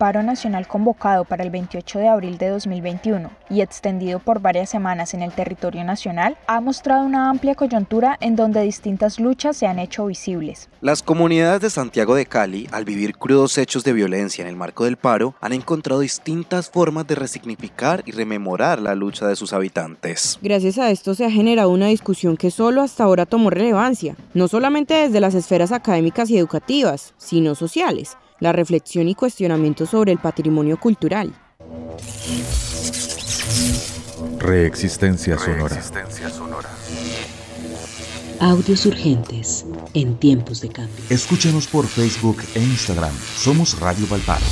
paro nacional convocado para el 28 de abril de 2021 y extendido por varias semanas en el territorio nacional ha mostrado una amplia coyuntura en donde distintas luchas se han hecho visibles. Las comunidades de Santiago de Cali, al vivir crudos hechos de violencia en el marco del paro, han encontrado distintas formas de resignificar y rememorar la lucha de sus habitantes. Gracias a esto se ha generado una discusión que solo hasta ahora tomó relevancia, no solamente desde las esferas académicas y educativas, sino sociales la reflexión y cuestionamiento sobre el patrimonio cultural. Reexistencia sonora. Audios urgentes en tiempos de cambio. Escúchanos por Facebook e Instagram. Somos Radio Valparo.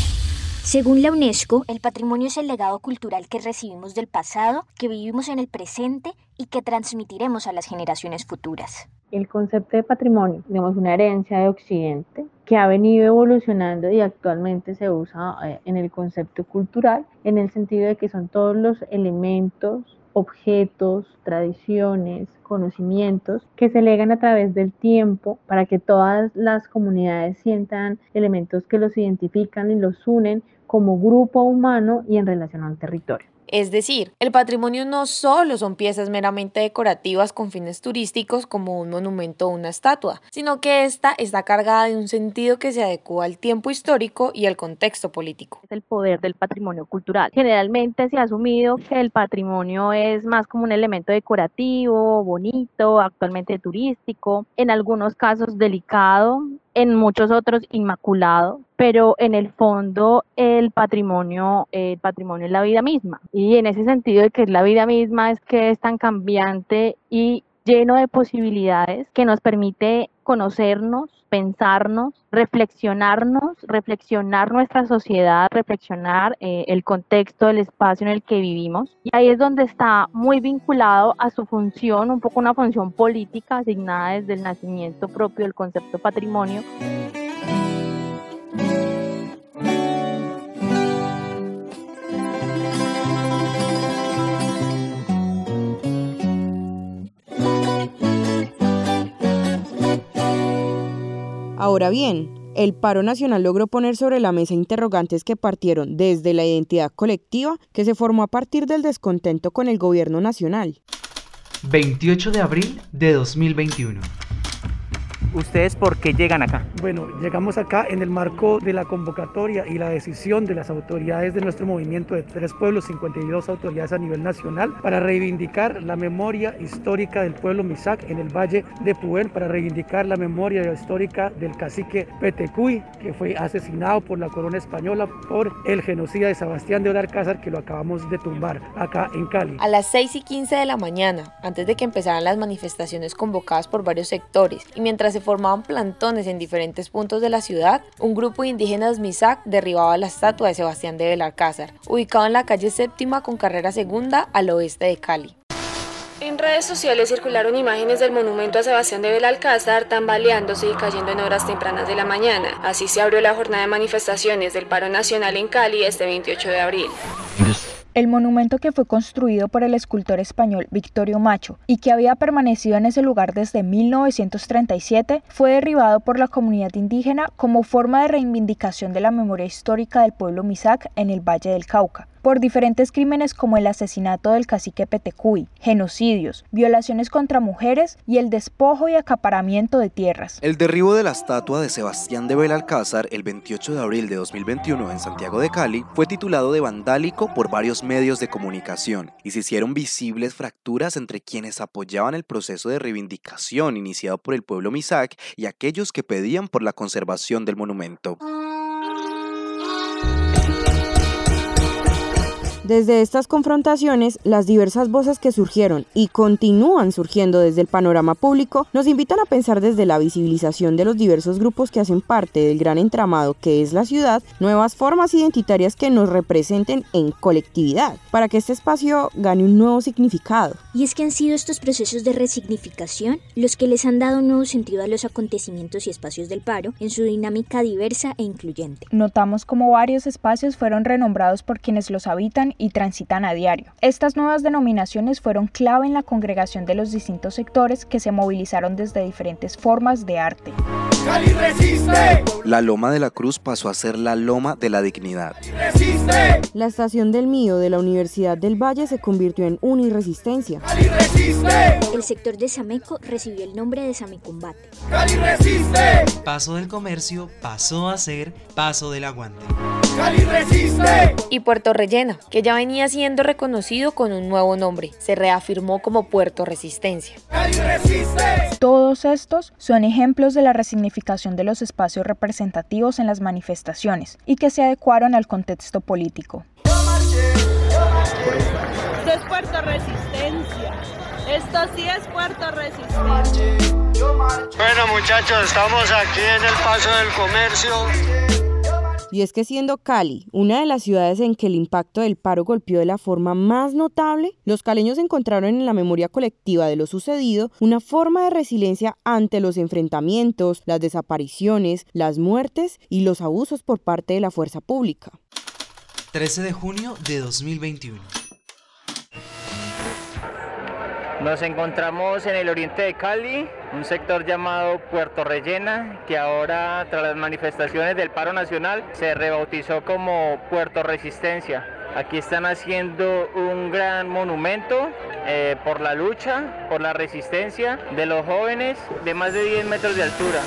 Según la UNESCO, el patrimonio es el legado cultural que recibimos del pasado, que vivimos en el presente y que transmitiremos a las generaciones futuras. El concepto de patrimonio, tenemos una herencia de Occidente que ha venido evolucionando y actualmente se usa eh, en el concepto cultural en el sentido de que son todos los elementos objetos, tradiciones, conocimientos que se legan a través del tiempo para que todas las comunidades sientan elementos que los identifican y los unen como grupo humano y en relación al territorio. Es decir, el patrimonio no solo son piezas meramente decorativas con fines turísticos como un monumento o una estatua, sino que esta está cargada de un sentido que se adecua al tiempo histórico y al contexto político. Es el poder del patrimonio cultural. Generalmente se ha asumido que el patrimonio es más como un elemento decorativo, bonito, actualmente turístico, en algunos casos delicado, en muchos otros inmaculado, pero en el fondo el patrimonio, el patrimonio es la vida misma. Y en ese sentido de que es la vida misma es que es tan cambiante y lleno de posibilidades que nos permite conocernos, pensarnos, reflexionarnos, reflexionar nuestra sociedad, reflexionar eh, el contexto, el espacio en el que vivimos. Y ahí es donde está muy vinculado a su función, un poco una función política asignada desde el nacimiento propio del concepto patrimonio. Ahora bien, el paro nacional logró poner sobre la mesa interrogantes que partieron desde la identidad colectiva que se formó a partir del descontento con el gobierno nacional. 28 de abril de 2021. ¿Ustedes por qué llegan acá? Bueno, llegamos acá en el marco de la convocatoria y la decisión de las autoridades de nuestro movimiento de tres pueblos, 52 autoridades a nivel nacional, para reivindicar la memoria histórica del pueblo Misac en el Valle de Puel, para reivindicar la memoria histórica del cacique Petecuy, que fue asesinado por la corona española por el genocida de Sebastián de Olarcázar, que lo acabamos de tumbar acá en Cali. A las 6 y 15 de la mañana, antes de que empezaran las manifestaciones convocadas por varios sectores, y mientras se formaban plantones en diferentes puntos de la ciudad, un grupo de indígenas Misac derribaba la estatua de Sebastián de Belalcázar, ubicado en la calle séptima con carrera segunda al oeste de Cali. En redes sociales circularon imágenes del monumento a Sebastián de Belalcázar tambaleándose y cayendo en horas tempranas de la mañana. Así se abrió la jornada de manifestaciones del paro nacional en Cali este 28 de abril. El monumento que fue construido por el escultor español Victorio Macho y que había permanecido en ese lugar desde 1937 fue derribado por la comunidad indígena como forma de reivindicación de la memoria histórica del pueblo Misac en el Valle del Cauca por diferentes crímenes como el asesinato del cacique Petecuy, genocidios, violaciones contra mujeres y el despojo y acaparamiento de tierras. El derribo de la estatua de Sebastián de Belalcázar el 28 de abril de 2021 en Santiago de Cali fue titulado de vandálico por varios medios de comunicación y se hicieron visibles fracturas entre quienes apoyaban el proceso de reivindicación iniciado por el pueblo Misak y aquellos que pedían por la conservación del monumento. Desde estas confrontaciones, las diversas voces que surgieron y continúan surgiendo desde el panorama público nos invitan a pensar desde la visibilización de los diversos grupos que hacen parte del gran entramado que es la ciudad, nuevas formas identitarias que nos representen en colectividad, para que este espacio gane un nuevo significado. Y es que han sido estos procesos de resignificación los que les han dado un nuevo sentido a los acontecimientos y espacios del paro en su dinámica diversa e incluyente. Notamos como varios espacios fueron renombrados por quienes los habitan y transitan a diario. Estas nuevas denominaciones fueron clave en la congregación de los distintos sectores que se movilizaron desde diferentes formas de arte. Cali resiste. La Loma de la Cruz pasó a ser la Loma de la Dignidad. Resiste. La estación del Mío de la Universidad del Valle se convirtió en Uniresistencia. Cali resiste. El sector de Sameco recibió el nombre de Samecombate. Cali resiste. Paso del comercio pasó a ser Paso del Aguante. Cali resiste. Y Puerto Rellena, que ya venía siendo reconocido con un nuevo nombre, se reafirmó como Puerto Resistencia. Cali resiste. Todos estos son ejemplos de la resignificación de los espacios representativos en las manifestaciones y que se adecuaron al contexto político. Esto es Puerto Resistencia. Esto sí es Puerto Resistencia. Bueno muchachos, estamos aquí en el Paso del Comercio. Y es que siendo Cali una de las ciudades en que el impacto del paro golpeó de la forma más notable, los caleños encontraron en la memoria colectiva de lo sucedido una forma de resiliencia ante los enfrentamientos, las desapariciones, las muertes y los abusos por parte de la fuerza pública. 13 de junio de 2021. Nos encontramos en el oriente de Cali, un sector llamado Puerto Rellena, que ahora tras las manifestaciones del paro nacional se rebautizó como Puerto Resistencia. Aquí están haciendo un gran monumento eh, por la lucha, por la resistencia de los jóvenes de más de 10 metros de altura.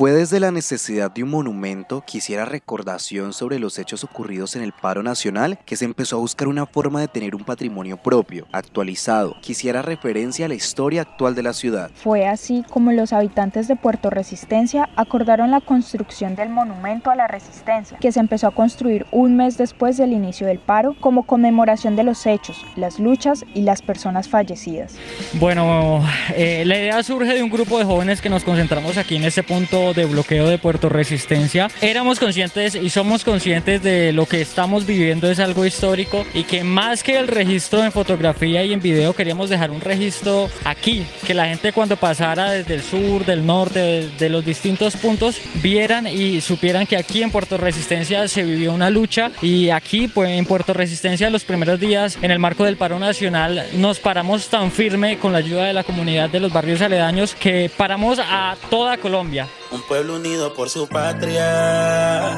Fue desde la necesidad de un monumento que hiciera recordación sobre los hechos ocurridos en el paro nacional que se empezó a buscar una forma de tener un patrimonio propio, actualizado, que hiciera referencia a la historia actual de la ciudad. Fue así como los habitantes de Puerto Resistencia acordaron la construcción del monumento a la resistencia, que se empezó a construir un mes después del inicio del paro como conmemoración de los hechos, las luchas y las personas fallecidas. Bueno, eh, la idea surge de un grupo de jóvenes que nos concentramos aquí en este punto de bloqueo de Puerto Resistencia, éramos conscientes y somos conscientes de lo que estamos viviendo es algo histórico y que más que el registro en fotografía y en video queríamos dejar un registro aquí, que la gente cuando pasara desde el sur, del norte, de, los distintos puntos, vieran y supieran que aquí en Puerto Resistencia se vivió una lucha y aquí pues en Puerto Resistencia los primeros días en el marco del paro nacional nos paramos tan firme con la ayuda de la comunidad de los barrios aledaños que paramos a toda Colombia un pueblo unido por su patria,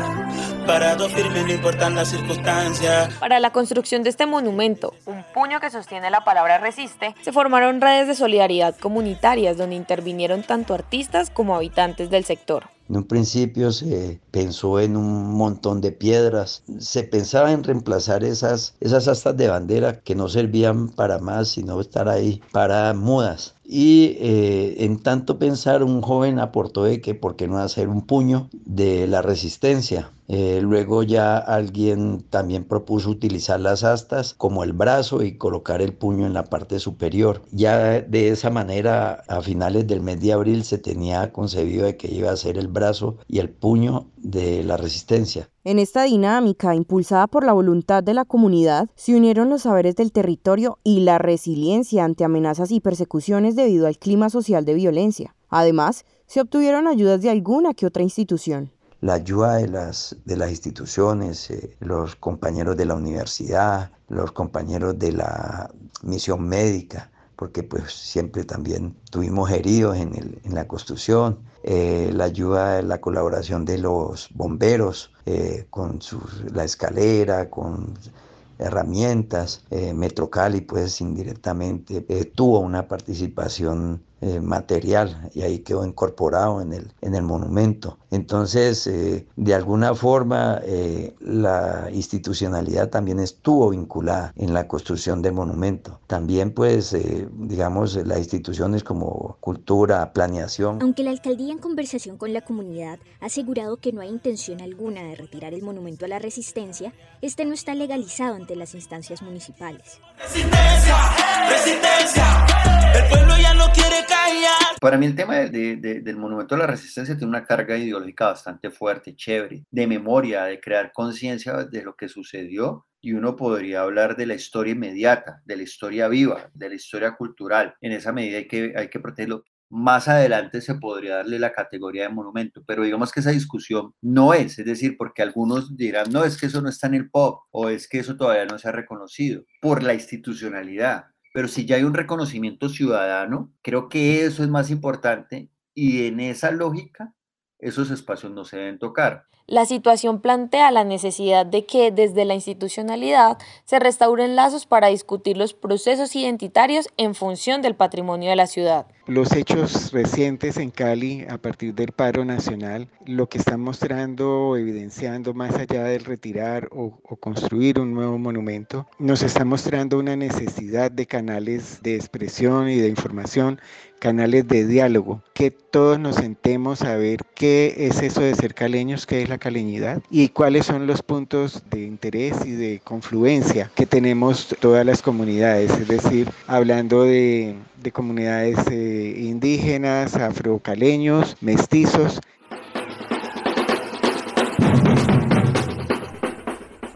parado firme no importan las circunstancias. Para la construcción de este monumento, un puño que sostiene la palabra resiste, se formaron redes de solidaridad comunitarias donde intervinieron tanto artistas como habitantes del sector. En un principio se pensó en un montón de piedras, se pensaba en reemplazar esas, esas astas de bandera que no servían para más, sino estar ahí para mudas. Y eh, en tanto pensar, un joven aportó de que, ¿por qué no hacer un puño de la resistencia? Eh, luego ya alguien también propuso utilizar las astas como el brazo y colocar el puño en la parte superior. Ya de esa manera, a finales del mes de abril se tenía concebido de que iba a ser el brazo y el puño de la resistencia. En esta dinámica, impulsada por la voluntad de la comunidad, se unieron los saberes del territorio y la resiliencia ante amenazas y persecuciones debido al clima social de violencia. Además, se obtuvieron ayudas de alguna que otra institución la ayuda de las, de las instituciones, eh, los compañeros de la universidad, los compañeros de la misión médica, porque pues siempre también tuvimos heridos en, el, en la construcción, eh, la ayuda, la colaboración de los bomberos eh, con la escalera, con herramientas, Metrocali pues indirectamente tuvo una participación eh, material y ahí quedó incorporado en el, en el monumento. Entonces, eh, de alguna forma, eh, la institucionalidad también estuvo vinculada en la construcción del monumento. También, pues, digamos, las instituciones como cultura, planeación. Aunque la alcaldía en conversación con la comunidad ha asegurado que no hay intención alguna de retirar el monumento a la resistencia, este no está legalizado ante las instancias municipales. Resistencia, resistencia, el pueblo ya no quiere para mí el tema del Monumento a la Resistencia tiene una carga ideológica bastante fuerte, chévere, de memoria, de crear conciencia de lo que sucedió y uno podría hablar de la historia inmediata, de la historia viva, de la historia cultural. En esa medida hay que, hay que protegerlo. más adelante se podría darle la categoría de monumento, pero digamos que esa discusión no es, es decir, porque algunos dirán, no, es que eso no está en el POP o es que eso todavía no se ha reconocido por la institucionalidad. Pero si ya hay un reconocimiento ciudadano, creo que eso es más importante y en esa lógica esos espacios no se deben tocar. La situación plantea la necesidad de que desde la institucionalidad se restauren lazos para discutir los procesos identitarios en función del patrimonio de la ciudad. Los hechos recientes en Cali a partir del paro nacional lo que están mostrando, evidenciando más allá del retirar o, o, construir un nuevo monumento, nos está mostrando una necesidad de canales de expresión y de información, canales de diálogo, que todos nos sentemos a ver qué es eso de ser caleños, qué es la caleñidad y cuáles son los puntos de interés y de confluencia que tenemos todas las comunidades, es decir, hablando de, de comunidades eh, indígenas, afrocaleños, mestizos,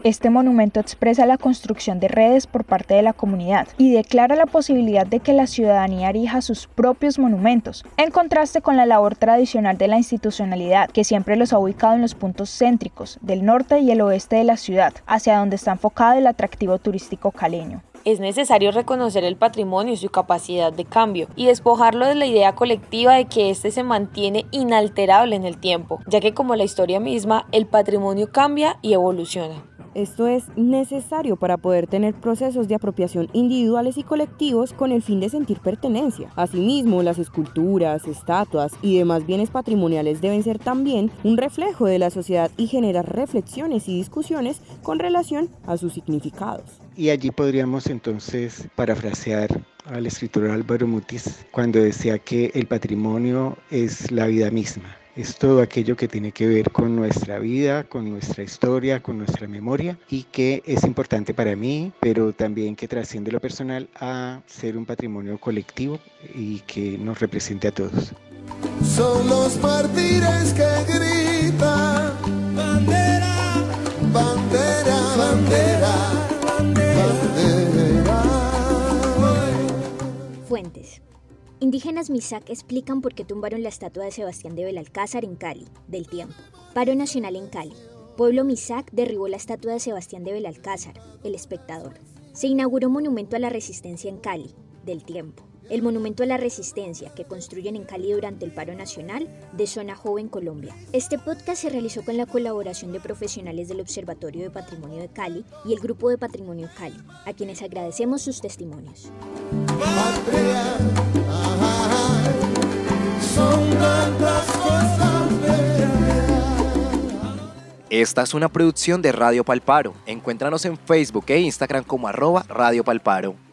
Este monumento expresa la construcción de redes por parte de la comunidad y declara la posibilidad de que la ciudadanía erija sus propios monumentos, en contraste con la labor tradicional de la institucionalidad, que siempre los ha ubicado en los puntos céntricos del norte y el oeste de la ciudad, hacia donde está enfocado el atractivo turístico caleño es necesario reconocer el patrimonio y su capacidad de cambio y despojarlo de la idea colectiva de que éste se mantiene inalterable en el tiempo, ya que como la historia misma, el patrimonio cambia y evoluciona. Esto es necesario para poder tener procesos de apropiación individuales y colectivos con el fin de sentir pertenencia. Asimismo, las esculturas, estatuas y demás bienes patrimoniales deben ser también un reflejo de la sociedad y generar reflexiones y discusiones con relación a sus significados. Y allí podríamos entonces parafrasear al escritor Álvaro Mutis cuando decía que el patrimonio es la vida misma es todo aquello que tiene que ver con nuestra vida, con nuestra historia, con nuestra memoria y que es importante para mí, pero también que trasciende lo personal a ser un patrimonio colectivo y que nos represente a todos. Son los mártires que gritan bandera, bandera, bandera, bandera. Fuentes. Indígenas Misak explican por qué tumbaron la estatua de Sebastián de Belalcázar en Cali, del tiempo. Paro nacional en Cali. Pueblo Misak derribó la estatua de Sebastián de Belalcázar, el espectador. Se inauguró monumento a la resistencia en Cali, del tiempo. El monumento a la resistencia que construyen en Cali durante el paro nacional de Zona Joven Colombia. Este podcast se realizó con la colaboración de profesionales del Observatorio de Patrimonio de Cali y el Grupo de Patrimonio Cali, a quienes agradecemos sus testimonios. Esta es una producción de Radio Palparo. Encuéntranos en Facebook e Instagram como arroba Radio Palparo.